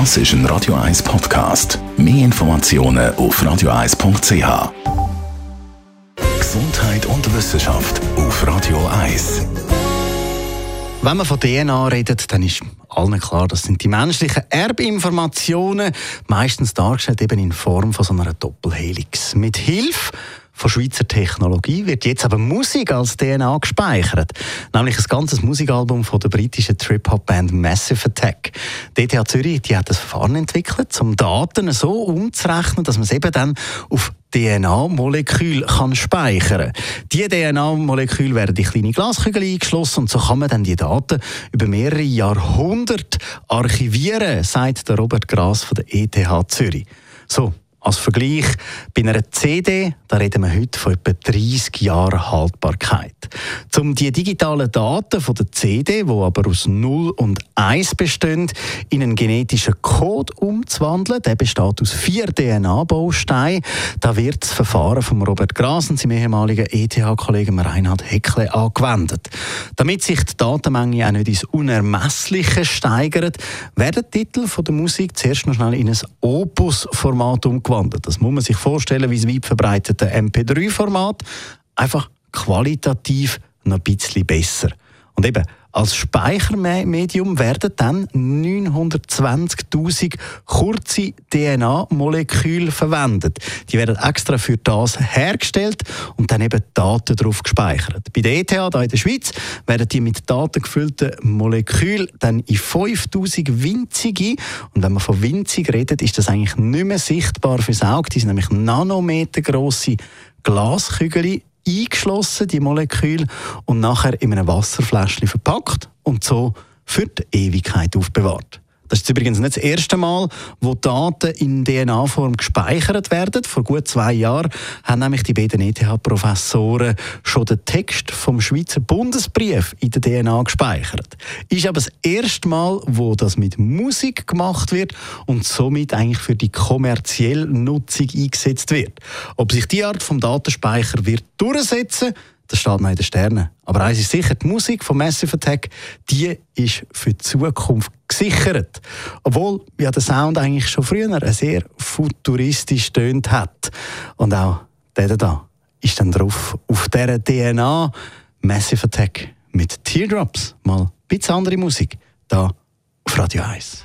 Das ist ein Radio 1 Podcast. Mehr Informationen auf radio1.ch. Gesundheit und Wissenschaft auf Radio 1. Wenn man von DNA redet, dann ist allen klar, das sind die menschlichen Erbinformationen, meistens dargestellt eben in Form von so einer Doppelhelix. Mit Hilfe von Schweizer Technologie wird jetzt aber Musik als DNA gespeichert. Nämlich ein ganzes Musikalbum von der britischen Trip-Hop-Band Massive Attack. DTH Zürich die hat das Verfahren entwickelt, um Daten so umzurechnen, dass man es eben dann auf DNA-Molekül kann speichern. Die DNA-Moleküle werden in kleine Glaskügel eingeschlossen und so kann man dann die Daten über mehrere Jahrhunderte archivieren, sagt der Robert Gras von der ETH Zürich. So, als Vergleich, bei einer CD, da reden wir heute von etwa 30 Jahren Haltbarkeit. Um die digitalen Daten von der CD, die aber aus 0 und 1 bestehen, in einen genetischen Code umzuwandeln, der besteht aus vier DNA-Bausteinen, da wird das Verfahren von Robert Gras und seinem ehemaligen ETH-Kollegen Reinhard Heckle angewendet. Damit sich die Datenmenge auch nicht ins Unermessliche steigert, werden die Titel von der Musik zuerst noch schnell in ein Opus-Format umgewandelt umgewandelt. Das muss man sich vorstellen wie das weit verbreitete MP3-Format. Einfach qualitativ noch ein bisschen besser. Und eben, als Speichermedium werden dann 920.000 kurze DNA-Moleküle verwendet. Die werden extra für das hergestellt und dann eben Daten darauf gespeichert. Bei der ETH hier in der Schweiz werden die mit Daten gefüllten Moleküle dann in 5000 winzige, und wenn man von winzig redet, ist das eigentlich nicht mehr sichtbar fürs Auge. Die sind nämlich nanometergroße Glaskügel eingeschlossen, die Moleküle, und nachher in einem Wasserfläschchen verpackt und so für die Ewigkeit aufbewahrt. Das ist übrigens nicht das erste Mal, wo Daten in DNA-Form gespeichert werden. Vor gut zwei Jahren haben nämlich die beiden ETH-Professoren schon den Text vom Schweizer Bundesbrief in der DNA gespeichert. Ist aber das erste Mal, wo das mit Musik gemacht wird und somit eigentlich für die kommerzielle Nutzung eingesetzt wird. Ob sich die Art vom Datenspeicher wird durchsetzen, das steht noch in den Sternen. Aber eins ist sicher, die Musik von Massive Attack, die ist für die Zukunft gesichert. Obwohl ja der Sound eigentlich schon früher sehr futuristisch tönt hat. Und auch der da ist dann drauf auf dieser DNA Massive Attack mit Teardrops. Mal ein bisschen andere Musik. Da auf Radio 1.